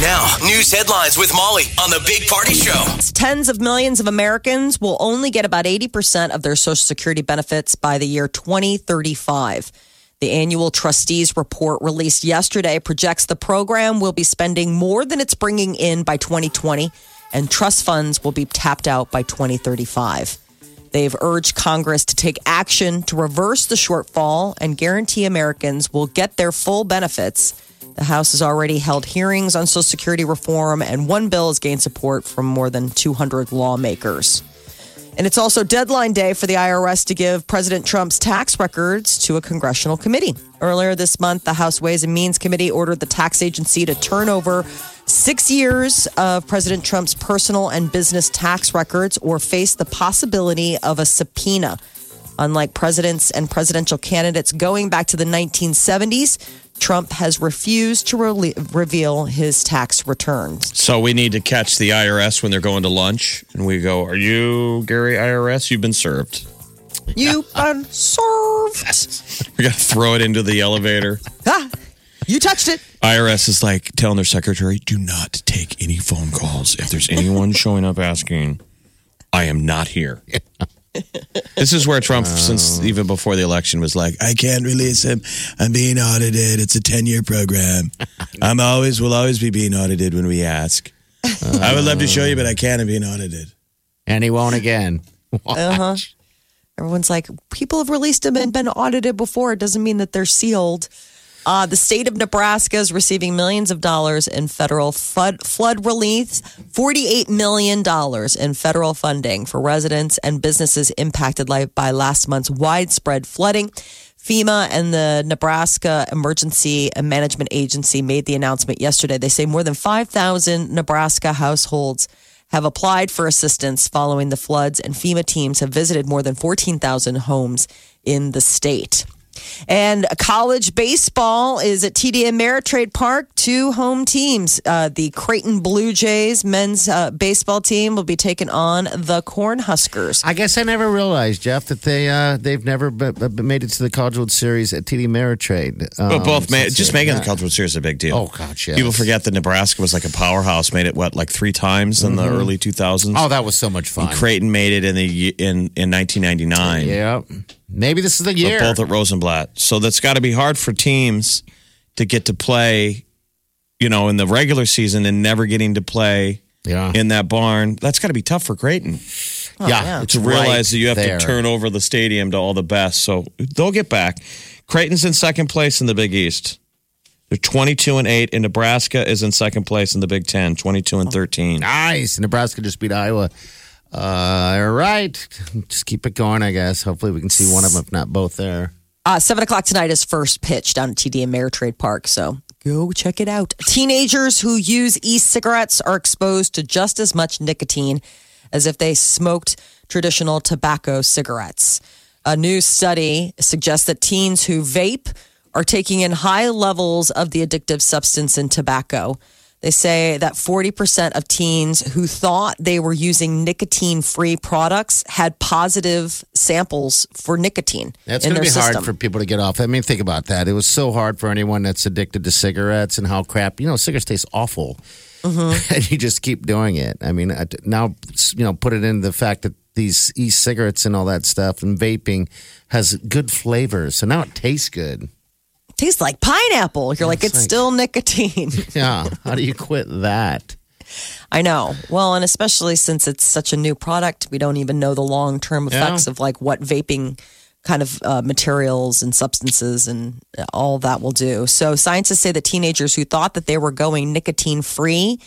Now, news headlines with Molly on the Big Party Show. Tens of millions of Americans will only get about 80% of their Social Security benefits by the year 2035. The annual trustees report released yesterday projects the program will be spending more than it's bringing in by 2020, and trust funds will be tapped out by 2035. They've urged Congress to take action to reverse the shortfall and guarantee Americans will get their full benefits. The House has already held hearings on Social Security reform, and one bill has gained support from more than 200 lawmakers. And it's also deadline day for the IRS to give President Trump's tax records to a congressional committee. Earlier this month, the House Ways and Means Committee ordered the tax agency to turn over six years of President Trump's personal and business tax records or face the possibility of a subpoena. Unlike presidents and presidential candidates going back to the 1970s, Trump has refused to re- reveal his tax returns. So we need to catch the IRS when they're going to lunch, and we go, "Are you Gary IRS? You've been served." You've been served. We got to throw it into the elevator. Ah, you touched it. IRS is like telling their secretary, "Do not take any phone calls. If there's anyone showing up asking, I am not here." This is where Trump, since even before the election, was like, "I can't release him. I'm being audited. It's a ten year program. I'm always will always be being audited when we ask. I would love to show you, but I can't. I'm being audited." And he won't again. Uh-huh. Everyone's like, people have released him and been audited before. It doesn't mean that they're sealed. Uh, the state of Nebraska is receiving millions of dollars in federal flood, flood relief, $48 million in federal funding for residents and businesses impacted by last month's widespread flooding. FEMA and the Nebraska Emergency Management Agency made the announcement yesterday. They say more than 5,000 Nebraska households have applied for assistance following the floods, and FEMA teams have visited more than 14,000 homes in the state. And college baseball is at TD Ameritrade Park. Two home teams. Uh, the Creighton Blue Jays men's uh, baseball team will be taking on the Cornhuskers. I guess I never realized, Jeff, that they uh, they've never b- b- made it to the College World Series at TD Ameritrade. But Um, both ma- since just they- making the yeah. College World Series is a big deal. Oh, gosh, yes. People forget that Nebraska was like a powerhouse. Made it what like three times in the early 2000s. Oh, that was so much fun. Creighton made it in the in in 1999. Yeah, maybe this is the But year. both at Rosenblatt. So that's got to be hard for teams to get to play, you know, in the regular season and never getting to play yeah, in that barn. That's got to be tough for Creighton yeah, it's to realize right that you have there. to turn over the stadium to all the best. So they'll get back. Creighton's in second place in the Big East. They're 22 and 8 and Nebraska is in second place in the Big 10, 22 and 13. Nice. Nebraska just beat Iowa. Uh, all right, just keep it going. I guess. Hopefully, we can see one of them, if not both, there. Uh, seven o'clock tonight is first pitch down at TD Ameritrade Park. So go check it out. Teenagers who use e-cigarettes are exposed to just as much nicotine as if they smoked traditional tobacco cigarettes. A new study suggests that teens who vape are taking in high levels of the addictive substance in tobacco. They say that 40% of teens who thought they were using nicotine free products had positive samples for nicotine. That's going to be hard for people to get off. I mean, think about that. It was so hard for anyone that's addicted to cigarettes and how crap, you know, cigarettes taste awful. Mm-hmm. and you just keep doing it. I mean, now, you know, put it in the fact that these e cigarettes and all that stuff and vaping has good flavors. So now it tastes good. Tastes like pineapple. You're like, It's it's like- still nicotine. Yeah. How do you quit that? I know. Well, and especially since it's such a new product, we don't even know the long term effects Yeah. of like what vaping kind of uh, materials and substances and all that will do. So scientists say that teenagers who thought that they were going nicotine free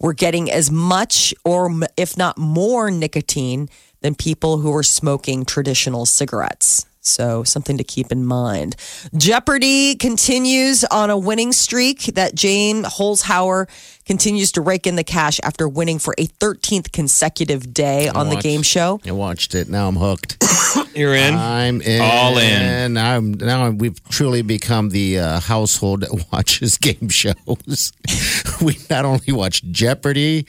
were getting as much or if not more nicotine than people who were smoking traditional cigarettes. So, something to keep in mind. Jeopardy continues on a winning streak that James Holzhauer continues to rake in the cash after winning for a 13th consecutive day on the game show. I watched it. Now I'm hooked. You're in. I'm in. All in. I'm now. We've truly become the uh, household that watches game shows. we not only watch Jeopardy,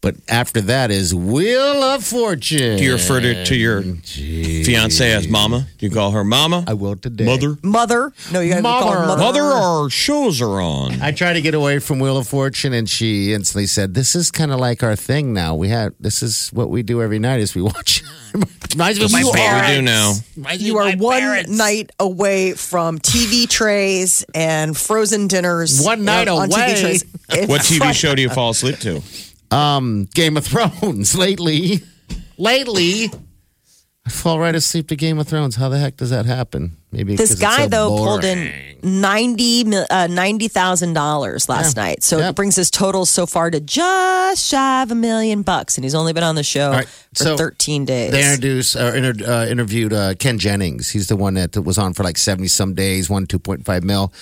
but after that is Wheel of Fortune. Do you refer to, to your fiance as mama? Do you call her mama? I will today. Mother? Mother. No, you got to call her Mother. mother. Mother, our shows are on. I tried to get away from Wheel of Fortune, and she instantly said, "This is kind of like our thing now. We have this is what we do every night. Is we watch." Reminds me of my This is what parents. we do now. Reminds You are one parents. night away from TV trays and frozen dinners. One night on away. TV trays. What TV show do you fall asleep to? Um, Game of Thrones. Lately, lately, I fall right asleep to Game of Thrones. How the heck does that happen? Maybe This guy so though pulled in ninety uh, ninety thousand dollars last Yeah. night, so Yeah. it brings his total so far to just shy of a million bucks, and he's only been on the show right, for so thirteen days. They introduced or inter, uh, interviewed uh, Ken Jennings. He's the one that was on for like seventy some days, won two point five mil.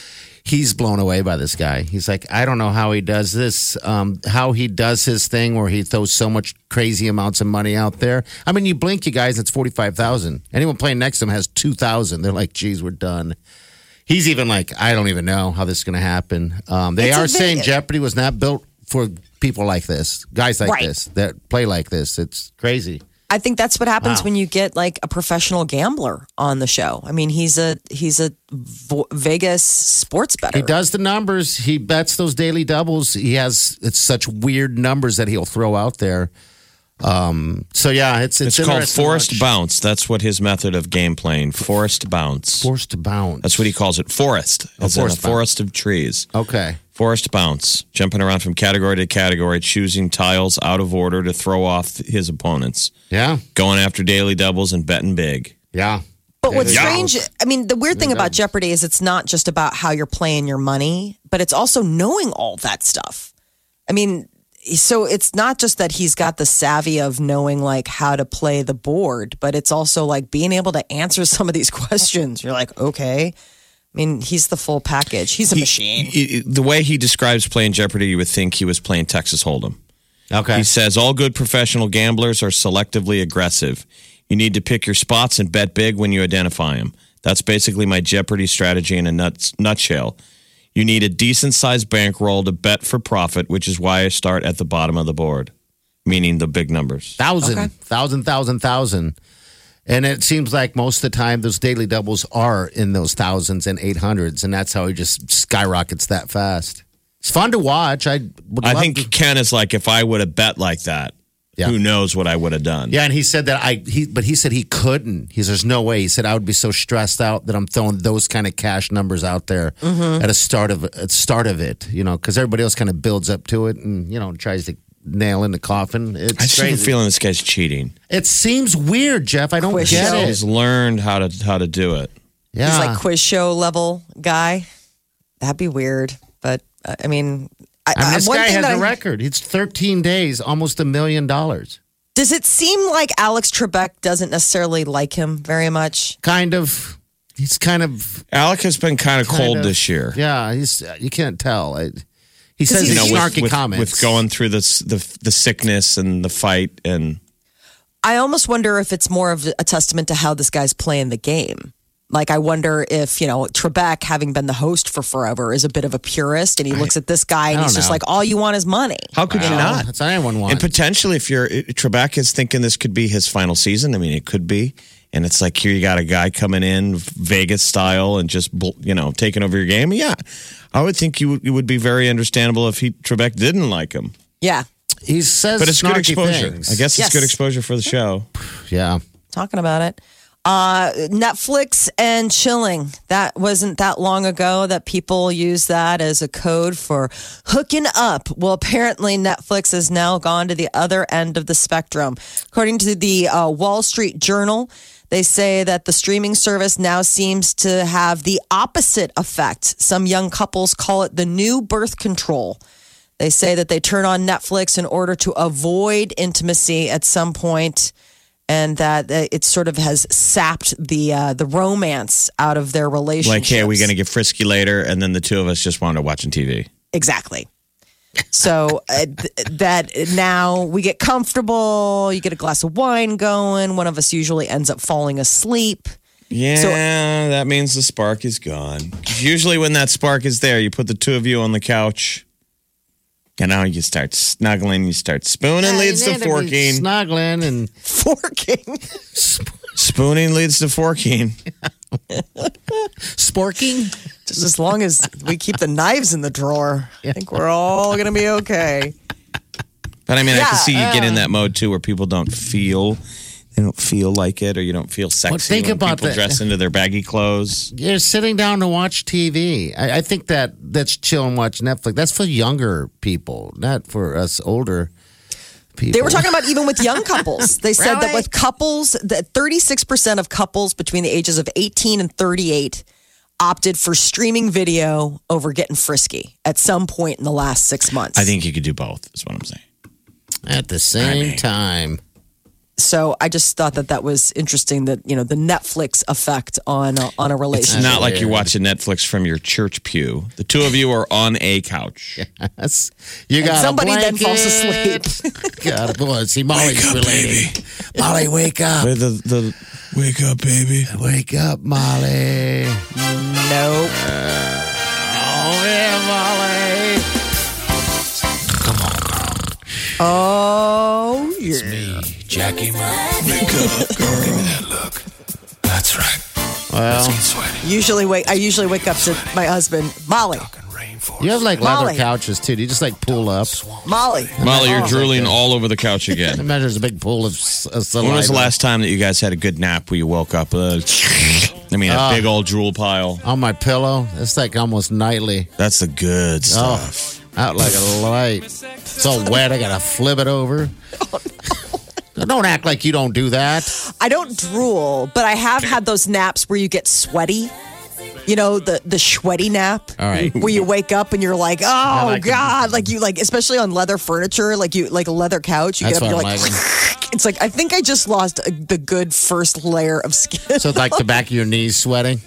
He's blown away by this guy. He's like, I don't know how he does this, um, how he does his thing where he throws so much crazy amounts of money out there. I mean, you blink, you guys, it's forty five thousand. Anyone playing next to him has two thousand. They're like, geez, we're done. He's even like, I don't even know how this is going to happen. Um, they It's are saying Jeopardy was not built for people like this, guys like Right. this that play like this. It's crazy. I think that's what happens Wow. when you get like a professional gambler on the show. I mean, he's a he's a Vegas sports bettor. He does the numbers. He bets those daily doubles. He has it's such weird numbers that he'll throw out there. Um, so yeah, it's it's, It's called interesting forced bounce. That's what his method of game playing. Forced bounce. Forced bounce. That's what he calls it. Forest. As in a forest forest of trees. Okay. Forest bounce. Jumping around from category to category, choosing tiles out of order to throw off his opponents. Yeah. Going after daily doubles and betting big. Yeah. But what's Yeah. strange, I mean, the weird thing about Jeopardy is it's not just about how you're playing your money, but it's also knowing all that stuff. I mean, so it's not just that he's got the savvy of knowing like how to play the board, but it's also like being able to answer some of these questions. You're like, okay. I mean, he's the full package. He's a machine. He- the way he describes playing Jeopardy, you would think he was playing Texas Hold'em. Okay. He says all good professional gamblers are selectively aggressive. You need to pick your spots and bet big when you identify them. That's basically my Jeopardy strategy in a nuts, nutshell. You need a decent sized bankroll to bet for profit, which is why I start at the bottom of the board, meaning the big numbers. thousand, thousand, thousand, thousand. And it seems like most of the time those daily doubles are in those thousands and eight hundreds, and that's how he just skyrockets that fast. It's fun to watch. I would I love think to- Ken is like, if I would have bet like that, Yeah. who knows what I would have done. Yeah, and he said that I he but he said he couldn't. He says there's no way. He said I would be so stressed out that I'm throwing those kind of cash numbers out there mm-hmm. at a start of at start of it, you know, because everybody else kind of builds up to it and you know tries to nail in the coffin. It's I just have a feeling this guy's cheating. it seems weird, Jeff. I don't Quiz get show. it. He's learned how to how to do it. Yeah, He's like quiz show level guy. That'd be weird. But uh, I mean, I, I mean, this one guy has that a I- record. It's 13 days, almost a million dollars. Does it seem like Alex Trebek doesn't necessarily like him very much? Kind of. He's kind of Alec has been kind of kind cold of- this year. Yeah, he's you can't tell. I, he says You know, snarky with, comments. with going through this the the sickness and the fight and I almost wonder if it's more of a testament to how this guy's playing the game. Like, I wonder if, you know, Trebek, having been the host for forever, is a bit of a purist and he looks at this guy and he's don't just know. like, all you want is money. how could you not? That's what anyone wants. And potentially, if you're Trebek is thinking this could be his final season, I mean, it could be. And it's like here you got a guy coming in Vegas style and just you know taking over your game. Yeah, I would think you would- it would be very understandable if he Trebek didn't like him. Yeah. he says, But it's good exposure. things. I guess Yes. it's good exposure for the show. Yeah. talking about it. Uh, Netflix and chilling. That wasn't that long ago that people used that as a code for hooking up. Well, apparently Netflix has now gone to the other end of the spectrum. According to the uh, Wall Street Journal, they say that the streaming service now seems to have the opposite effect. Some young couples call it the new birth control. They say that they turn on Netflix in order to avoid intimacy at some point and that it sort of has sapped the uh, the romance out of their relationship. Like, hey, are we going to get frisky later? And then the two of us just wound up watching TV. Exactly. So uh, th- that now we get comfortable. You get a glass of wine going. One of us usually ends up falling asleep. Yeah, So- that means the spark is gone. Usually, when that spark is there, you put the two of you on the couch. And now you start snuggling, you start spooning leads to forking. Snuggling and Forking. Spooning leads to forking. sporking. Just as long as we keep the knives in the drawer, I think we're all going to be okay. But I mean, I Yeah, can see you get in that mode too, where people don't feel, they don't feel like it, or you don't feel sexy think when about people that. dress into their baggy clothes. You're sitting down to watch TV. I, I think that that's chill and watch Netflix. That's for younger people, not for us older people. They were talking about even with young couples. They said that with couples, that 36% of couples between the ages of 18 and 38 opted for streaming video over getting frisky at some point in the last six months. I think you could do both. Is what I'm saying. at the same time. So. I just thought that that was interesting. That you know the Netflix effect on a, on a relationship. It's not like you're watching Netflix from your church pew. The two of you are on a couch. That's, you got somebody a then falls asleep. God, boy, see, Molly's relating. Molly, wake up. Wait, the, the wake up, baby. Wake up, Molly. Nope. Oh, yeah, Molly. Oh yeah. Jackie Murray. Wake up, girl. Give me that look. That's right. Well, Get sweaty. Usually wake. I usually wake up to my husband, Molly. You have like leather couches too. Do you just like pull up? Molly. Molly, you're Oh. drooling all over the couch again. Imagine there's a big pool of s- of saliva. When was the last time that you guys had a good nap where you woke up? Uh, I mean, a big old drool pile. on my pillow? It's like almost nightly. That's the good Oh, stuff. out like a light. It's all wet. I gotta flip it over. Don't act like you don't do that. I don't drool, but I have had those naps where you get sweaty. You know the the sweaty nap, All right. where you wake up and you're like, oh like god, like you like especially on leather furniture, like you like a leather couch. You That's get up, what you're I'm like, it's like I think I just lost a, the good first layer of skin. So it's like the back of your knees sweating.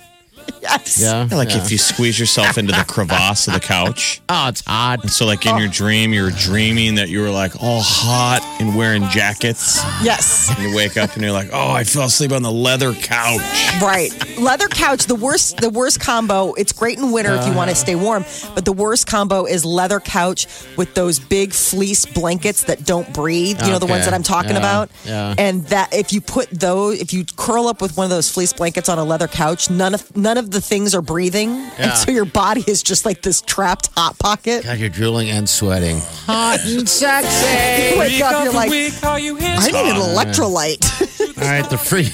yes. Yeah. Like yeah. if you squeeze yourself into the crevasse of the couch. Oh, it's hot. So, like in your dream, you were dreaming that you were like all hot and wearing jackets. Yes. And you wake up and you're like, oh, I fell asleep on the leather couch. Right. Leather couch, the worst the worst combo. It's great in winter if you want to uh. stay warm, but the worst combo is leather couch with those big fleece blankets that don't breathe. You know the ones that I'm talking Yeah. about? Yeah. And that if you put those if you curl up with one of those fleece blankets on a leather couch, none of none of the things are breathing. Yeah. And so your body is just like this trapped hot pocket. God, you're drooling and sweating. Hot and sexy. You wake up, you're like, I need an electrolyte. All right, the free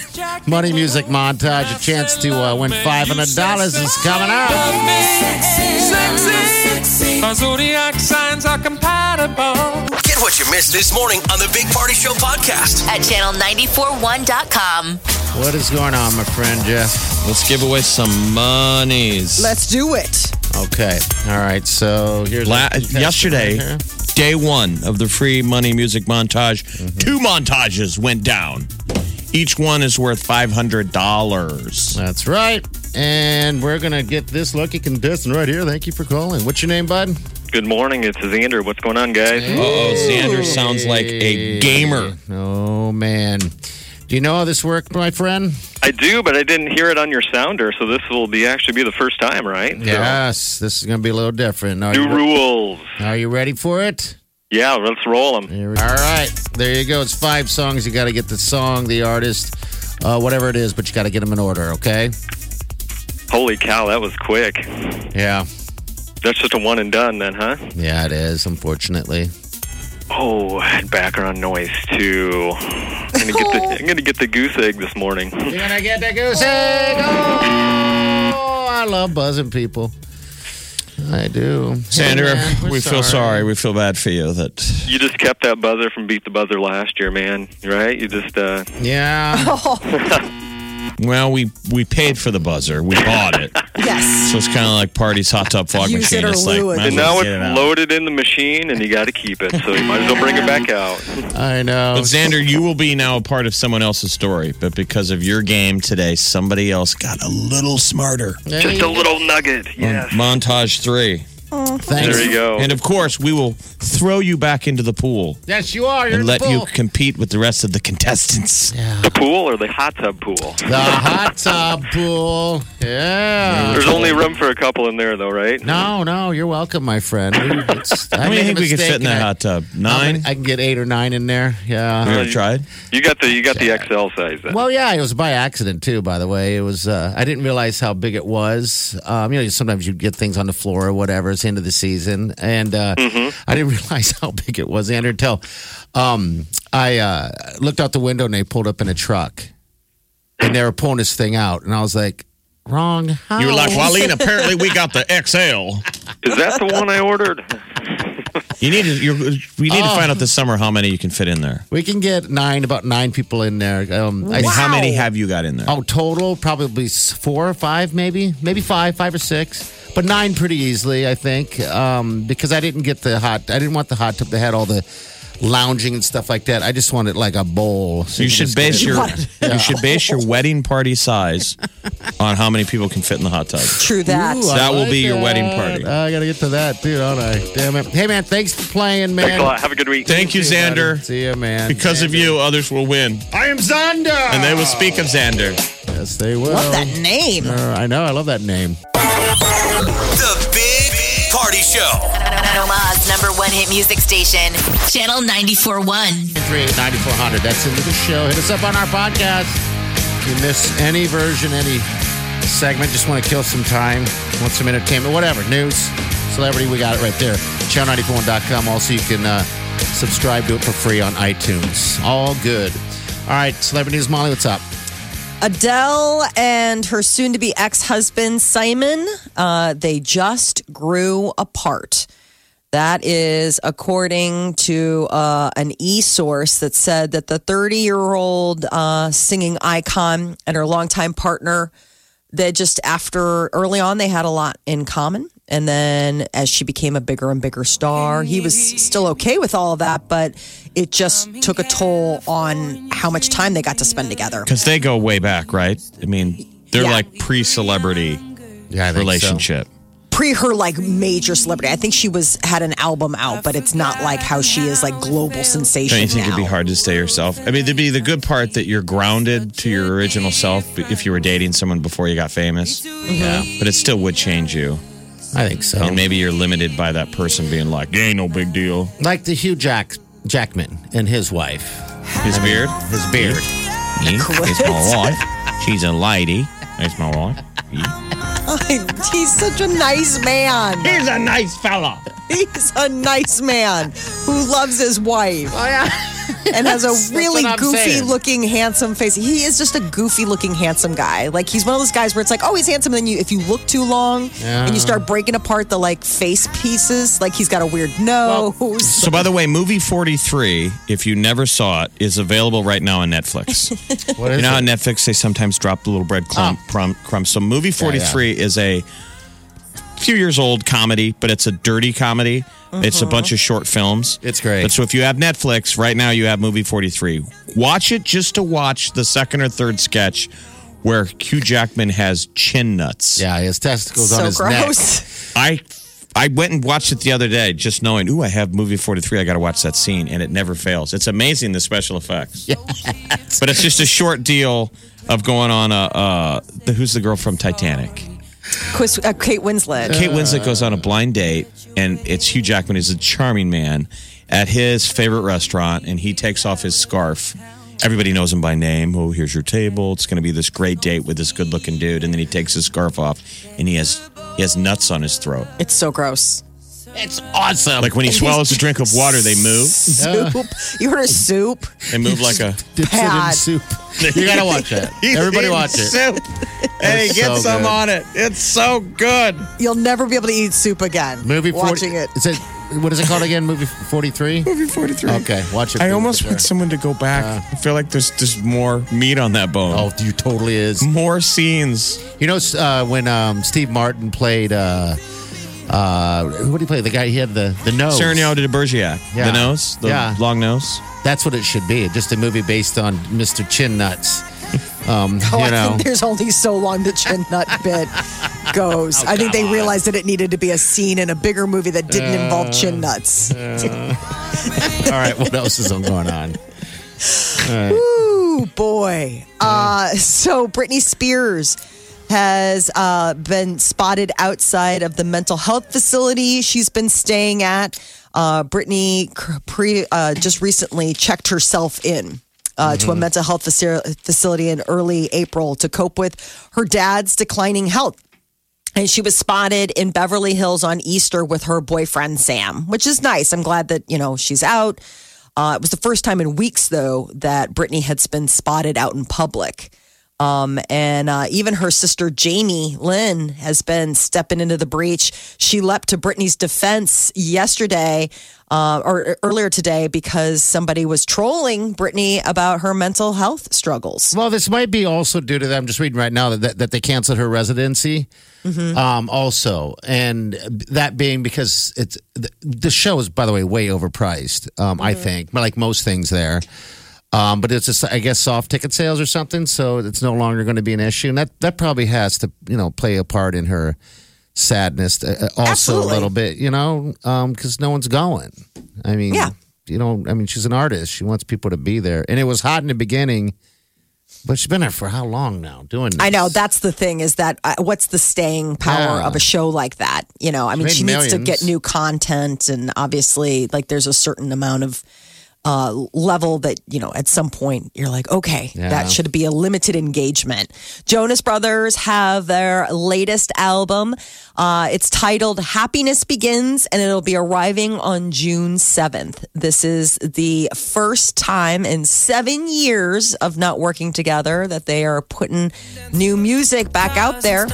money music montage. A chance to uh, win five hundred dollars is coming up. Our zodiac signs are compatible. Get what you missed this morning on the Big Party Show podcast. at channel941.com. What is going on, my friend Jeff? Let's give away some monies. Let's do it. Okay, all right. So here's La- yesterday, right here. day one of the free money music montage, Mm-hmm. two montages went down. Each one is worth $500. That's right. And we're gonna get this lucky contestant right here. Thank you for calling. What's your name, bud? Good morning. It's Xander. What's going on, guys? Oh, Xander sounds like a gamer. Oh man. Do you know how this works, my friend? I do, but I didn't hear it on your sounder, so this will be actually be the first time, right? So, Yes. This is gonna be a little different. Are new you, re- rules. are you ready for it? Yeah, let's roll them. Here we- All right. There you go. It's five songs. You got to get the song, the artist, uh, whatever it is, but you got to get them in order. Okay? Holy cow, that was quick. Yeah. That's just a one and done, then, huh? Yeah, it is. Unfortunately. Oh, and background noise too. I'm gonna get the I'm gonna get the goose egg this morning. You're gonna get the goose egg. Oh, I love buzzing people. I do. Xander, Hey, man, we're we feel sorry. We feel bad for you that You just kept that buzzer from beat the buzzer last year, man. Right? You just uh Yeah. Well, we we paid for the buzzer. We bought it. Yes. So it's kind of like Party's hot tub fog Use machine. it or it's like, lose it. might And well now get it it's out. loaded in the machine, and you got to keep it. So you might as well bring it back out. I know. But Xander, you will be now a part of someone else's story. But because of your game today, somebody else got a little smarter. Just a little nugget. Yes. Montage three. Thanks. There you go. And of course, we will throw you back into the pool Yes, you are. You're and in let the you compete with the rest of the contestants. The pool or the hot tub pool? The hot tub pool. Yeah. There's only room for a couple in there, though, right? No, no, you're welcome, my friend. It's, I How many think we could fit in that I- hot tub? Nine? I can get eight or nine in there. Yeah. You ever tried? You got the you got the XL size. Then. Well, yeah, it was by accident too. By the way, it was. Uh, I didn't realize how big it was. Um, you know, sometimes you get things on the floor or whatever. It's the end of the season, and uh, I didn't realize how big it was. Andrew, until um, I uh, looked out the window and they pulled up in a truck, and they were pulling this thing out, and I was like, "Wrong house." You were like, Waleed, apparently we got the XL. Is that the one I ordered? You need to. You're, we need to Oh. find out this summer how many you can fit in there. We can get nine, about nine people in there. Um, I And How many have you got in there? Oh, total probably s- four or five, maybe, maybe five, five or six, but nine pretty easily, I think, um, because I didn't get the hot. I didn't want the hot tub that had all the lounging and stuff like that. I just want it like a bowl. So you can should base your in. you should base your wedding party size on how many people can fit in the hot tub. True that. Ooh, I That will like be your wedding party. I gotta get to that, dude. Don't I? Damn it! Hey, man, thanks for playing, man. Thanks a lot. Have a good week. Thank you, See buddy. Xander. See you, man. Because of you, others will win, I am Xander, and they will speak of Xander. Yes, they will. Love that name. Uh, I know. I love that name. The Big Party Show. Omaha's number one hit music station, Channel 94.1. 9400. That's into the show. Hit us up on our podcast. If you miss any version, any segment, just want to kill some time, want some entertainment, whatever, news, celebrity, we got it right there. Channel94.com. Also, you can uh, subscribe to it for free on iTunes. All good. All right, celebrity news, Molly, what's up? Adele and her soon to be ex husband, Simon, uh, they just grew apart. That is according to uh, an e source that said that the 30 year old uh, singing icon and her longtime partner, they just after early on, they had a lot in common. And then as she became a bigger and bigger star, he was still okay with all of that, but it just took a toll on how much time they got to spend together. Because they go way back, right? I mean, they're Yeah. like pre-celebrity Yeah, I think relationship. pre her like major celebrity. I think she was had an album out, but it's not like how she is like global sensation Don't you think now. it'd be hard to stay yourself? I mean, there'd be the good part that you're grounded to your original self if you were dating someone before you got famous. Mm-hmm. Yeah. But it still would change you. So. I think so. And maybe you're limited by that person being like, "Yeah, ain't no big deal. like the Hugh Jack- Jackman and his wife. His beard? His beard. Me? It's my wife. She's a lady. It's my wife. He's such a nice man. He's a nice fella. He's a nice man who loves his wife Oh, yeah. and has a really goofy saying. looking, handsome face. He is just a goofy looking, handsome guy. Like he's one of those guys where it's like, oh, he's handsome. Then you, if you look too long and you start breaking apart the like face pieces, like he's got a weird nose. So, by the way, movie 43, if you never saw it, is available right now on Netflix. What is you know how it? Netflix, they sometimes drop the little bread crumb, ah. crumb, crumbs. So, movie 43 is a few years old comedy, but it's a dirty comedy. It's a bunch of short films. It's great. But so, if you have Netflix, right now you have movie 43. Watch it just to watch the second or third sketch where Hugh Jackman has chin nuts. Yeah, his testicles on so his neck. gross. I I went and watched it the other day, just knowing, ooh, I have movie 43. I got to watch that scene, and it never fails. It's amazing the special effects. But it's just a short deal of going on a uh, the, who's the girl from Titanic? Chris, uh, Kate Winslet. Kate Winslet goes on a blind date, and it's Hugh Jackman is a charming man at his favorite restaurant, and he takes off his scarf. Everybody knows him by name. Oh, here's your table. It's going to be this great date with this good-looking dude, and then he takes his scarf off, and he has he has nuts on his throat. It's so gross. It's awesome. Like when he swallows a drink of water, they move. Soup. You heard of soup? They move like a. dips it in bad. soup. You gotta watch that. Everybody watch it. Soup. Hey, It's get so some good. on it. It's so good. You'll never be able to eat soup again. Movie 40, watching it. Is it what is it called again? Movie 43? Movie 43. Okay, watch it. I almost sir. want someone to go back. I feel like there's just more meat on that bone. Oh, you totally is. More scenes. You know uh, when um, Steve Martin played, uh, uh, who did he play? The guy he had the the nose. Cyrano de Bergerac. Yeah. The nose, the Yeah. long nose. That's what it should be. Just a movie based on Mr. Chin Nuts. Um, Oh, you I know, think there's only so long the chin nut bit goes. I think they realized that it needed to be a scene in a bigger movie that didn't involve chin nuts. all right. What else is going on? Ooh, boy. Uh, so Britney Spears has uh, been spotted outside of the mental health facility she's been staying at. Uh, Britney pre, uh, just recently checked herself in. Uh, To a mental health facility in early April to cope with her dad's declining health. And she was spotted in Beverly Hills on Easter with her boyfriend Sam, which is nice. I'm glad that you know she's out. Uh, it was the first time in weeks, though, that Britney had been spotted out in public. Um, and uh, even her sister Jamie Lynn has been stepping into the breach. She leapt to Britney's defense yesterday uh, or earlier today because somebody was trolling Britney about her mental health struggles. Well, this might be also due to them. Just reading right now that that, that they canceled her residency. Um, also, and that being because it's the, the show is, by the way, way overpriced. Um, I think, like most things there. Um, but it's just, I guess, soft ticket sales or something. So it's no longer going to be an issue, and that that probably has to, you know, play a part in her sadness. Uh, also, Absolutely. a little bit, you know, because no one's going. I mean, Yeah. you know, I mean, she's an artist. She wants people to be there, and it was hot in the beginning. But she's been there for how long now doing this? I know that's the thing is that uh, what's the staying power Yeah. of a show like that? You know, I mean, made she needs to get new content, and obviously, like, there's a certain amount of uh, level that you know at some point you're like, okay, Yeah. that should be a limited engagement. Jonas Brothers have their latest album. Uh, it's titled "Happiness Begins," and it'll be arriving on June 7th. This is the first time in seven years of not working together that they are putting new music back out there.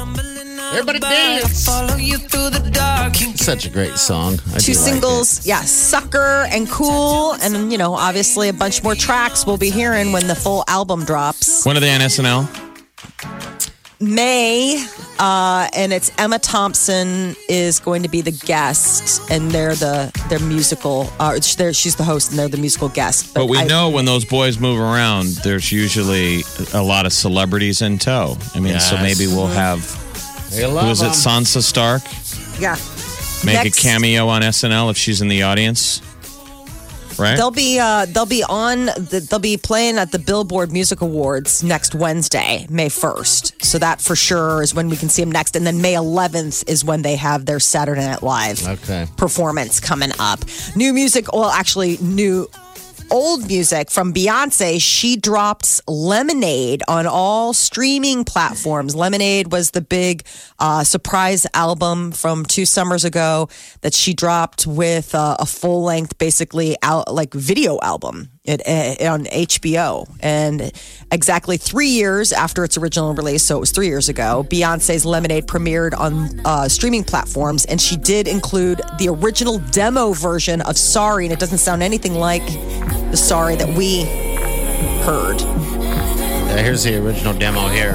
Everybody dance. It's such a great song. I Two do like singles, yeah, Sucker and Cool. And, you know, obviously a bunch more tracks we'll be hearing when the full album drops. When are they on SNL? May, uh, and it's Emma Thompson is going to be the guest, and they're the their musical. Uh, they're, she's the host, and they're the musical guest. But we I- know when those boys move around, there's usually a lot of celebrities in tow. I mean, so maybe we'll have it. They love who is it? them. Sansa Stark yeah. make Next- a cameo on SNL if she's in the audience, right? They'll be uh, they'll be on the, they'll be playing at the Billboard Music Awards next Wednesday, May first. So that for sure is when we can see them next, and then May 11th is when they have their Saturday Night Live Okay. performance coming up. New music, well, actually, new. Old music from Beyonce. She drops Lemonade on all streaming platforms. Lemonade was the big uh, surprise album from two summers ago that she dropped with uh, a full length, basically out like video album it, it, on HBO. And exactly three years after its original release, so it was three years ago, Beyonce's Lemonade premiered on uh, streaming platforms, and she did include the original demo version of Sorry, and it doesn't sound anything like the Sorry that we heard. Yeah, here's the original demo here.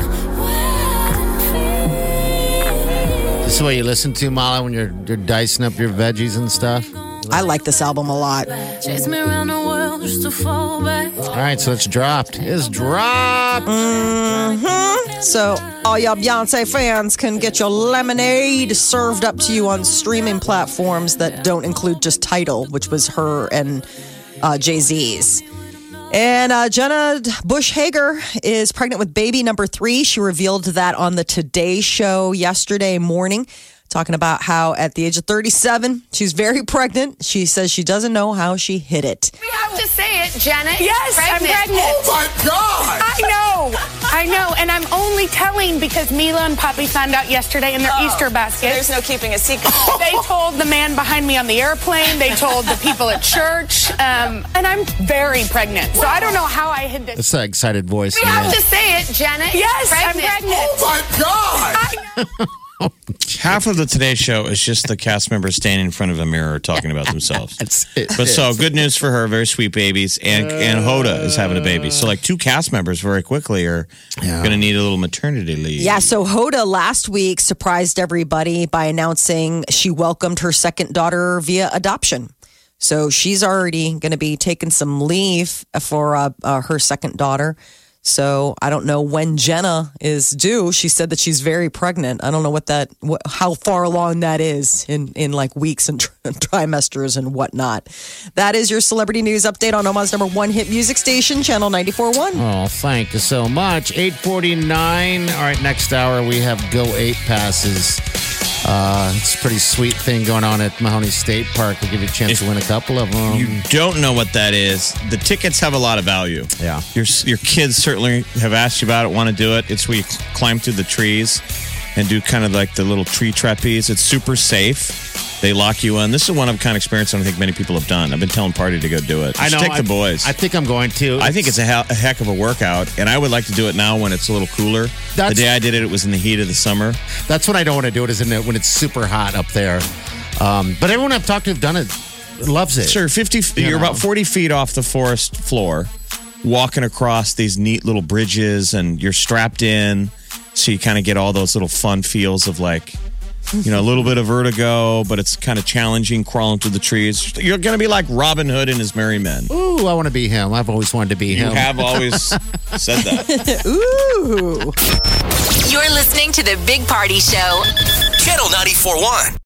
This is what you listen to, Molly, when you're, you're dicing up your veggies and stuff. I like this album a lot. Chase me around the world just to fall back. All right, so it's dropped. It's dropped. So, all y'all Beyonce fans can get your lemonade served up to you on streaming platforms that don't include just Tidal, which was her and uh, Jay Z's. And uh, Jenna Bush Hager is pregnant with baby number three. She revealed that on the Today Show yesterday morning, talking about how at the age of 37, she's very pregnant. She says she doesn't know how she hit it. We have to say it, Janet. Yes, I'm pregnant. Oh my God! I know, I know, and I'm only telling because Mila and Poppy found out yesterday in their Easter basket. There's no keeping a secret. they told the man behind me on the airplane. They told the people at church, um, and I'm very pregnant. So I don't know how I hid this. It's that excited voice. We in have to say it, Janet. Yes, I'm pregnant. Oh my God! I know. Half of the Today Show is just the cast members standing in front of a mirror talking about themselves. But so good news for her, very sweet babies, and and Hoda is having a baby. So like two cast members very quickly are going to need a little maternity leave. Yeah, so Hoda last week surprised everybody by announcing she welcomed her second daughter via adoption. So she's already going to be taking some leave for uh, uh, her second daughter. So I don't know when Jenna is due. She said that she's very pregnant. I don't know what that, what, how far along that is in in like weeks and trimesters and whatnot. That is your celebrity news update on Omaha's number one hit music station, Channel 94.1. Oh, thank you so much. 849. All right, next hour we have Go Ape passes. Uh, it's a pretty sweet thing going on at Mahoney State Park. We'll give you a chance to win a couple of them. You don't know what that is. The tickets have a lot of value. Yeah. Your your kids certainly have asked you about it, want to do it. It's where you climb through the trees and do kind of like the little tree trapeze. It's super safe. They lock you in. This is one of a kind of experience I don't think many people have done. I've been telling Party to go do it. You I know. Take the boys. I think I'm going to. I think it's a, he- a heck of a workout, and I would like to do it now when it's a little cooler. That's- the day I did it, it was in the heat of the summer. That's when I don't want to do it, is in it when it's super hot up there. Um, but everyone I've talked to have done it loves it. Sure, 50, You you're know. about 40 feet off the forest floor, walking across these neat little bridges, and you're strapped in. So you kind of get all those little fun feels of like, you know, a little bit of vertigo, but it's kind of challenging crawling through the trees. You're going to be like Robin Hood and his merry men. Ooh, I want to be him. I've always wanted to be You him. You have always said that. Ooh. You're listening to the Big Party Show. Channel 94.1.